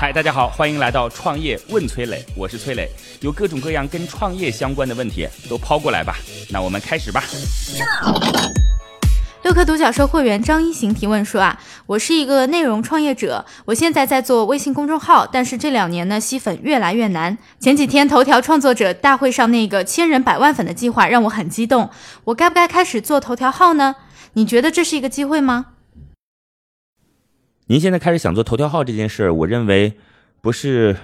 嗨，大家好，欢迎来到创业问崔磊，我是崔磊，有各种各样跟创业相关的问题都抛过来吧，那我们开始吧。六颗独角兽会员张一行提问说啊，我是一个内容创业者，我现在在做微信公众号，但是这两年呢吸粉越来越难。前几天头条创作者大会上那个千人百万粉的计划让我很激动，我该不该开始做头条号呢？你觉得这是一个机会吗？您现在开始想做头条号这件事，我认为不是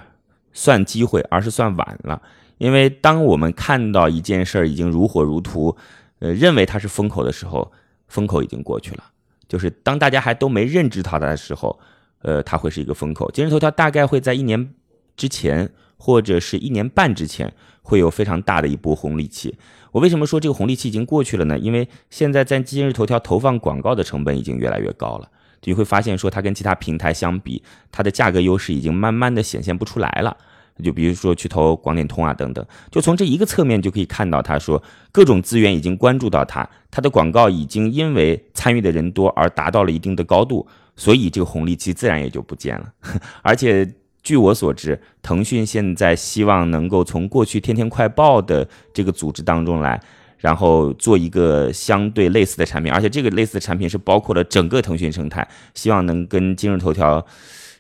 算机会，而是算晚了。因为当我们看到一件事儿已经如火如荼，呃，认为它是风口的时候，风口已经过去了。就是当大家还都没认知它的时候，呃，它会是一个风口。今日头条大概会在一年之前或者是一年半之前会有非常大的一波红利期。我为什么说这个红利期已经过去了呢？因为现在在今日头条投放广告的成本已经越来越高了。你会发现，说它跟其他平台相比，它的价格优势已经慢慢的显现不出来了。就比如说去投广点通啊等等，就从这一个侧面就可以看到，他说各种资源已经关注到它，它的广告已经因为参与的人多而达到了一定的高度，所以这个红利期自然也就不见了。而且据我所知，腾讯现在希望能够从过去天天快报的这个组织当中来。然后做一个相对类似的产品，而且这个类似的产品是包括了整个腾讯生态，希望能跟今日头条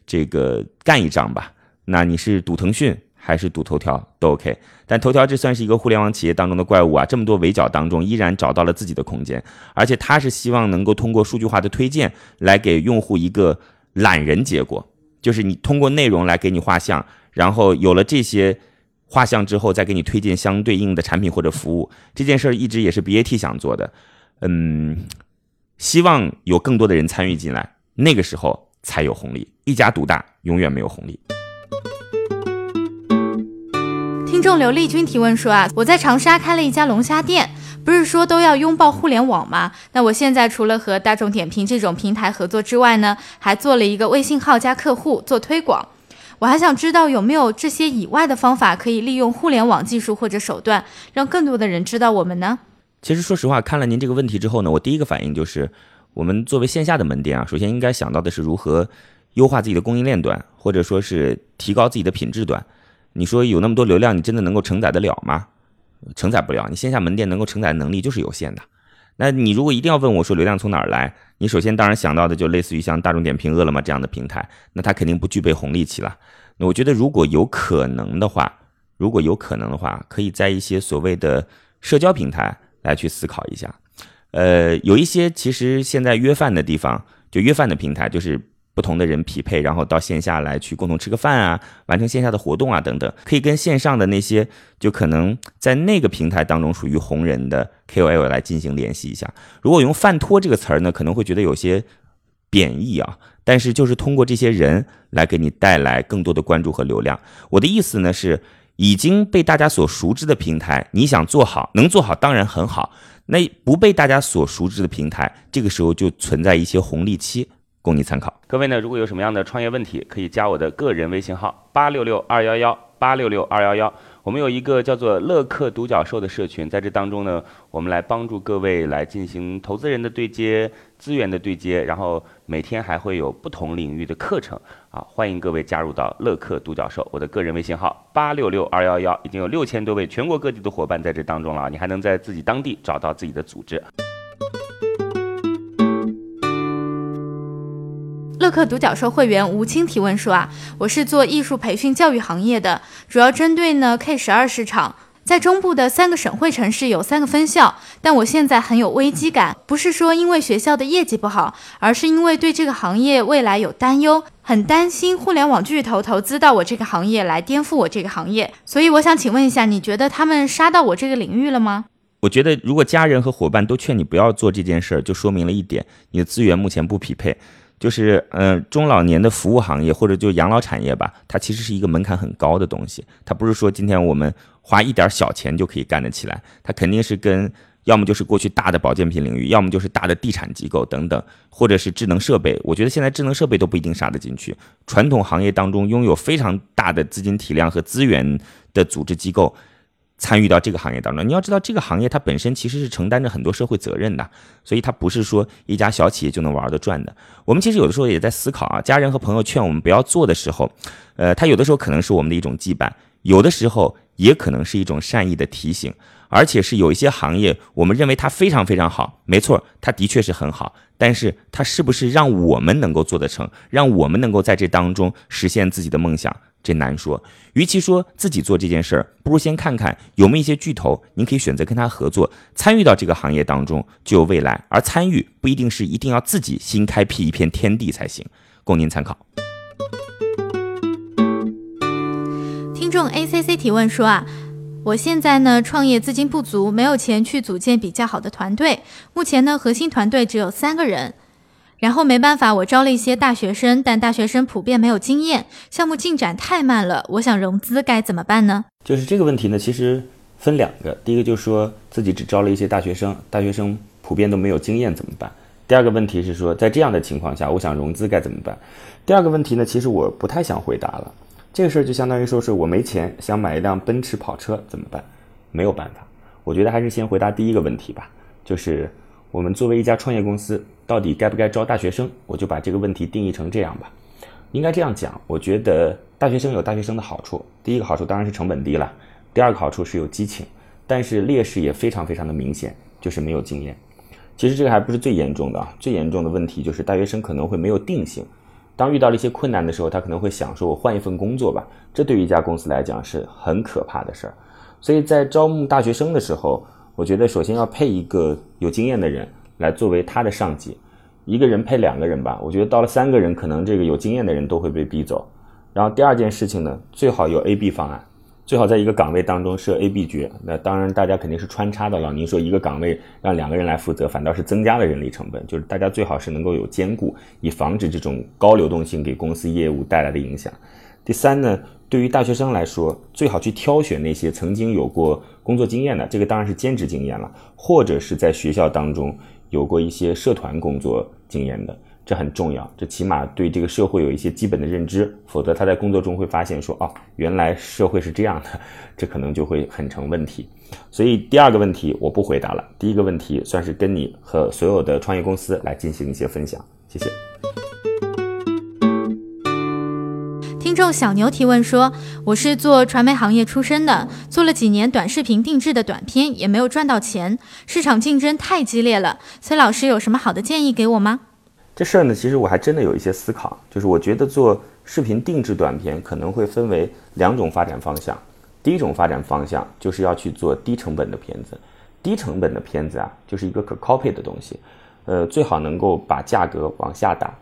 这个干一仗吧。那你是赌腾讯还是赌头条都 OK，但头条这算是一个互联网企业当中的怪物啊，这么多围剿当中依然找到了自己的空间，而且它是希望能够通过数据化的推荐来给用户一个懒人结果，就是你通过内容来给你画像，然后有了这些。画像之后再给你推荐相对应的产品或者服务，这件事儿一直也是 BAT 想做的，嗯，希望有更多的人参与进来，那个时候才有红利。一家独大永远没有红利。听众刘丽君提问说啊，我在长沙开了一家龙虾店，不是说都要拥抱互联网吗？那我现在除了和大众点评这种平台合作之外呢，还做了一个微信号加客户做推广。我还想知道有没有这些以外的方法，可以利用互联网技术或者手段，让更多的人知道我们呢？其实说实话，看了您这个问题之后呢，我第一个反应就是，我们作为线下的门店啊，首先应该想到的是如何优化自己的供应链端，或者说是提高自己的品质端。你说有那么多流量，你真的能够承载得了吗？承载不了，你线下门店能够承载能力就是有限的。那你如果一定要问我说流量从哪儿来，你首先当然想到的就类似于像大众点评、饿了么这样的平台，那它肯定不具备红利期了。那我觉得如果有可能的话，如果有可能的话，可以在一些所谓的社交平台来去思考一下。呃，有一些其实现在约饭的地方，就约饭的平台，就是。不同的人匹配，然后到线下来去共同吃个饭啊，完成线下的活动啊等等，可以跟线上的那些就可能在那个平台当中属于红人的 KOL 来进行联系一下。如果用饭托这个词儿呢，可能会觉得有些贬义啊，但是就是通过这些人来给你带来更多的关注和流量。我的意思呢是，已经被大家所熟知的平台，你想做好，能做好当然很好。那不被大家所熟知的平台，这个时候就存在一些红利期。供你参考。各位呢，如果有什么样的创业问题，可以加我的个人微信号八六六二幺幺八六六二幺幺。我们有一个叫做乐客独角兽的社群，在这当中呢，我们来帮助各位来进行投资人的对接、资源的对接，然后每天还会有不同领域的课程啊，欢迎各位加入到乐客独角兽。我的个人微信号八六六二幺幺，已经有六千多位全国各地的伙伴在这当中了，你还能在自己当地找到自己的组织。乐客独角兽会员吴青提问说啊，我是做艺术培训教育行业的，主要针对呢 K 十二市场，在中部的三个省会城市有三个分校，但我现在很有危机感，不是说因为学校的业绩不好，而是因为对这个行业未来有担忧，很担心互联网巨头投资到我这个行业来颠覆我这个行业，所以我想请问一下，你觉得他们杀到我这个领域了吗？我觉得如果家人和伙伴都劝你不要做这件事儿，就说明了一点，你的资源目前不匹配。就是，嗯，中老年的服务行业或者就养老产业吧，它其实是一个门槛很高的东西。它不是说今天我们花一点小钱就可以干得起来，它肯定是跟要么就是过去大的保健品领域，要么就是大的地产机构等等，或者是智能设备。我觉得现在智能设备都不一定杀得进去。传统行业当中拥有非常大的资金体量和资源的组织机构，参与到这个行业当中。你要知道，这个行业它本身其实是承担着很多社会责任的，所以它不是说一家小企业就能玩得转的。我们其实有的时候也在思考啊，家人和朋友劝我们不要做的时候，呃，他有的时候可能是我们的一种羁绊，有的时候也可能是一种善意的提醒。而且是有一些行业，我们认为它非常非常好，没错，它的确是很好。但是它是不是让我们能够做得成，让我们能够在这当中实现自己的梦想，这难说。与其说自己做这件事儿，不如先看看有没有一些巨头，您可以选择跟他合作，参与到这个行业当中就有未来。而参与不一定是一定要自己新开辟一片天地才行，供您参考。听众 A C C 提问说啊。我现在呢，创业资金不足，没有钱去组建比较好的团队。目前呢，核心团队只有三个人。然后没办法，我招了一些大学生，但大学生普遍没有经验，项目进展太慢了。我想融资该怎么办呢？就是这个问题呢，其实分两个。第一个就是说自己只招了一些大学生，大学生普遍都没有经验怎么办？第二个问题是说，在这样的情况下，我想融资该怎么办？第二个问题呢，其实我不太想回答了。这个事儿就相当于说是我没钱想买一辆奔驰跑车怎么办？没有办法。我觉得还是先回答第一个问题吧，就是我们作为一家创业公司，到底该不该招大学生？我就把这个问题定义成这样吧。应该这样讲，我觉得大学生有大学生的好处，第一个好处当然是成本低了，第二个好处是有激情，但是劣势也非常非常的明显，就是没有经验。其实这个还不是最严重的啊，最严重的问题就是大学生可能会没有定性。当遇到了一些困难的时候，他可能会想说：“我换一份工作吧。”这对于一家公司来讲是很可怕的事儿。所以在招募大学生的时候，我觉得首先要配一个有经验的人来作为他的上级。一个人配两个人吧，我觉得到了三个人，可能这个有经验的人都会被逼走。然后第二件事情呢，最好有 A、B 方案。最好在一个岗位当中设 A、B 角，那当然大家肯定是穿插的了。您说一个岗位让两个人来负责，反倒是增加了人力成本。就是大家最好是能够有兼顾，以防止这种高流动性给公司业务带来的影响。第三呢，对于大学生来说，最好去挑选那些曾经有过工作经验的，这个当然是兼职经验了，或者是在学校当中有过一些社团工作经验的。这很重要，这起码对这个社会有一些基本的认知，否则他在工作中会发现说，哦，原来社会是这样的，这可能就会很成问题。所以第二个问题我不回答了，第一个问题算是跟你和所有的创业公司来进行一些分享，谢谢。听众小牛提问说，我是做传媒行业出身的，做了几年短视频定制的短片，也没有赚到钱，市场竞争太激烈了，崔老师有什么好的建议给我吗？这事儿呢，其实我还真的有一些思考，就是我觉得做视频定制短片可能会分为两种发展方向。第一种发展方向就是要去做低成本的片子，低成本的片子啊，就是一个可 copy 的东西，呃，最好能够把价格往下打。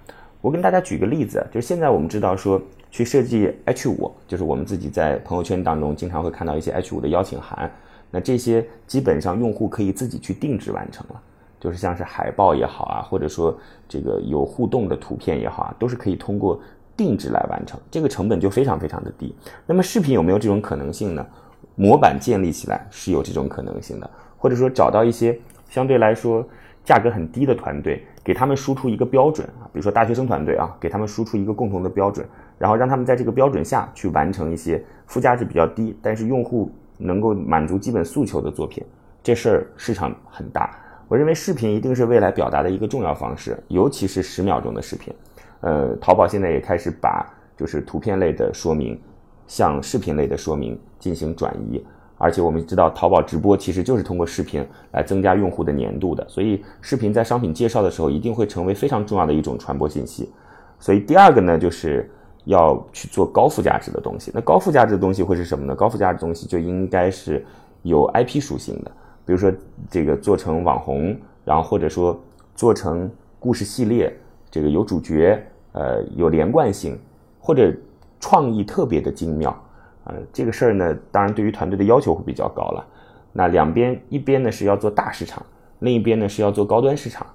我跟大家举个例子，就是现在我们知道说去设计 H 五，就是我们自己在朋友圈当中经常会看到一些 H 五的邀请函，那这些基本上用户可以自己去定制完成了。就是像是海报也好啊，或者说这个有互动的图片也好啊，都是可以通过定制来完成，这个成本就非常非常的低。那么视频有没有这种可能性呢？模板建立起来是有这种可能性的，或者说找到一些相对来说价格很低的团队，给他们输出一个标准啊，比如说大学生团队啊，给他们输出一个共同的标准，然后让他们在这个标准下去完成一些附加值比较低，但是用户能够满足基本诉求的作品，这事儿市场很大。我认为视频一定是未来表达的一个重要方式，尤其是十秒钟的视频。呃，淘宝现在也开始把就是图片类的说明向视频类的说明进行转移，而且我们知道淘宝直播其实就是通过视频来增加用户的粘度的，所以视频在商品介绍的时候一定会成为非常重要的一种传播信息。所以第二个呢，就是要去做高附加值的东西。那高附加值的东西会是什么呢？高附加值的东西就应该是有 IP 属性的。比如说，这个做成网红，然后或者说做成故事系列，这个有主角，呃，有连贯性，或者创意特别的精妙，呃，这个事儿呢，当然对于团队的要求会比较高了。那两边一边呢是要做大市场，另一边呢是要做高端市场。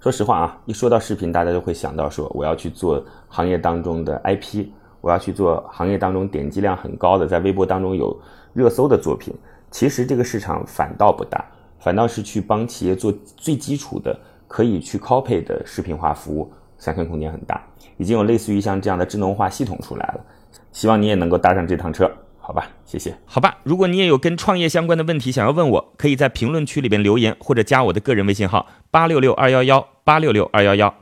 说实话啊，一说到视频，大家就会想到说，我要去做行业当中的 IP，我要去做行业当中点击量很高的，在微博当中有热搜的作品。其实这个市场反倒不大，反倒是去帮企业做最基础的可以去 copy 的视频化服务，想象空间很大。已经有类似于像这样的智能化系统出来了，希望你也能够搭上这趟车。好吧，谢谢。好吧，如果你也有跟创业相关的问题想要问我，可以在评论区里边留言，或者加我的个人微信号八六六二幺幺八六六二幺幺。